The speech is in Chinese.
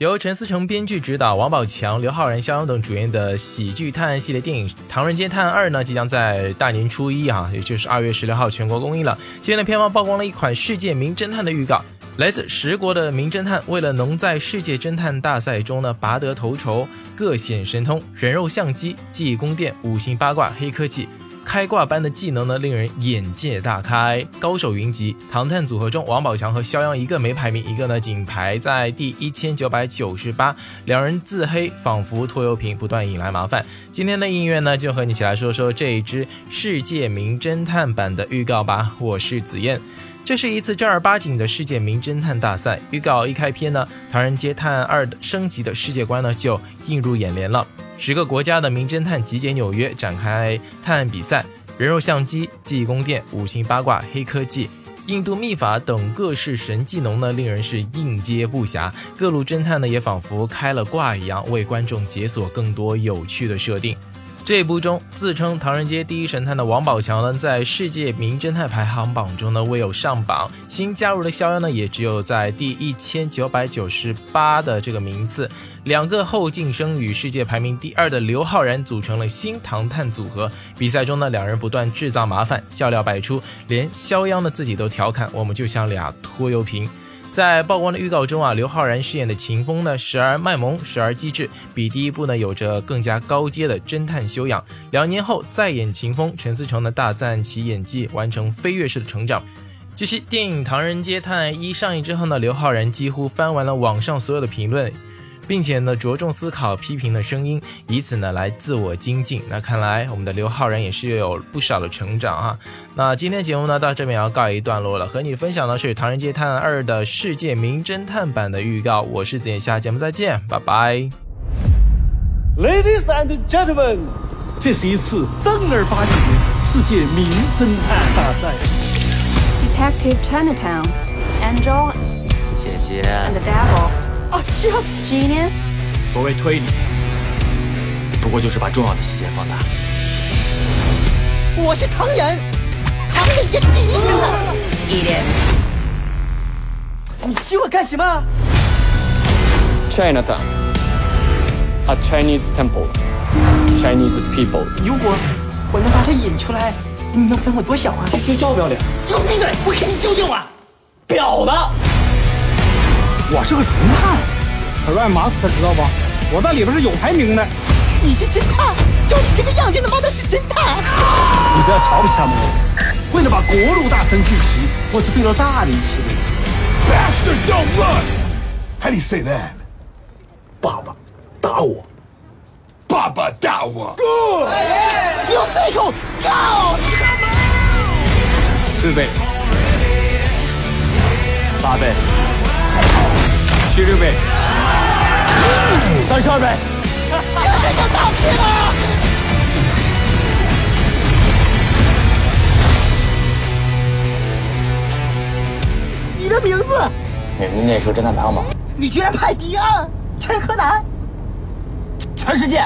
由陈思诚编剧执导，王宝强、刘昊然、肖央等主演的喜剧探案系列电影《唐人街探案二》呢，即将在大年初一啊，也就是二月十六号全国公映了。今天的片方曝光了一款世界名侦探的预告，来自十国的名侦探为了能在世界侦探大赛中呢拔得头筹，各显神通，人肉相机、记忆宫殿、五行八卦、黑科技。开挂般的技能呢，令人眼界大开，高手云集。唐探组合中，王宝强和肖央一个没排名，一个呢仅排在第一千九百九十八，两人自黑，仿佛拖油瓶，不断引来麻烦。今天的音乐呢，就和你一起来说说这一支世界名侦探版的预告吧。我是紫燕。这是一次正儿八经的世界名侦探大赛。预告一开篇呢，《唐人街探案二》的升级的世界观呢就映入眼帘了。十个国家的名侦探集结纽约，展开探案比赛。人肉相机、记忆宫殿、五行八卦、黑科技、印度秘法等各式神技能呢，令人是应接不暇。各路侦探呢，也仿佛开了挂一样，为观众解锁更多有趣的设定。这一部中，自称唐人街第一神探的王宝强呢，在世界名侦探排行榜中呢未有上榜。新加入的肖央呢，也只有在第一千九百九十八的这个名次。两个后进生与世界排名第二的刘昊然组成了新唐探组合。比赛中呢，两人不断制造麻烦，笑料百出，连肖央呢自己都调侃：“我们就像俩拖油瓶。”在曝光的预告中啊，刘昊然饰演的秦风呢，时而卖萌，时而机智，比第一部呢有着更加高阶的侦探修养。两年后再演秦风，陈思诚呢大赞其演技完成飞跃式的成长。据悉，电影《唐人街探案一》上映之后呢，刘昊然几乎翻完了网上所有的评论。并且呢，着重思考批评的声音，以此呢来自我精进。那看来我们的刘昊然也是有不少的成长啊。那今天节目呢到这边要告一段落了，和你分享的是《唐人街探案二》的世界名侦探版的预告。我是子言，下节目再见，拜拜。Ladies and gentlemen，这是一次正儿八经的世界名侦探大赛。Detective Chinatown，Angel，姐姐，and the devil。啊，Genius。所谓推理，不过就是把重要的细节放大。我是唐人，唐人街第一神探。Idiot。你请我干什么？Chinatown，a Chinese temple，Chinese people。如果我能把他引出来，你能分我多少啊？这要不要脸？给我闭嘴！我给你究竟我。婊子。我是个侦探，Crime Master 知道不？我在里边是有排名的。你是侦探？就你这个样子，他妈的是侦探？你不要瞧不起他们。为了把国路大神聚齐，我是费了大力气的。Bastard, don't run! How do you say that? 爸爸打我，爸爸打我。Good，有这口，Go！四倍，八倍。七十倍，三十二倍，就这个道气吗？你的名字？你你那时候侦探排行榜，你居然排第二，全河南，全世界。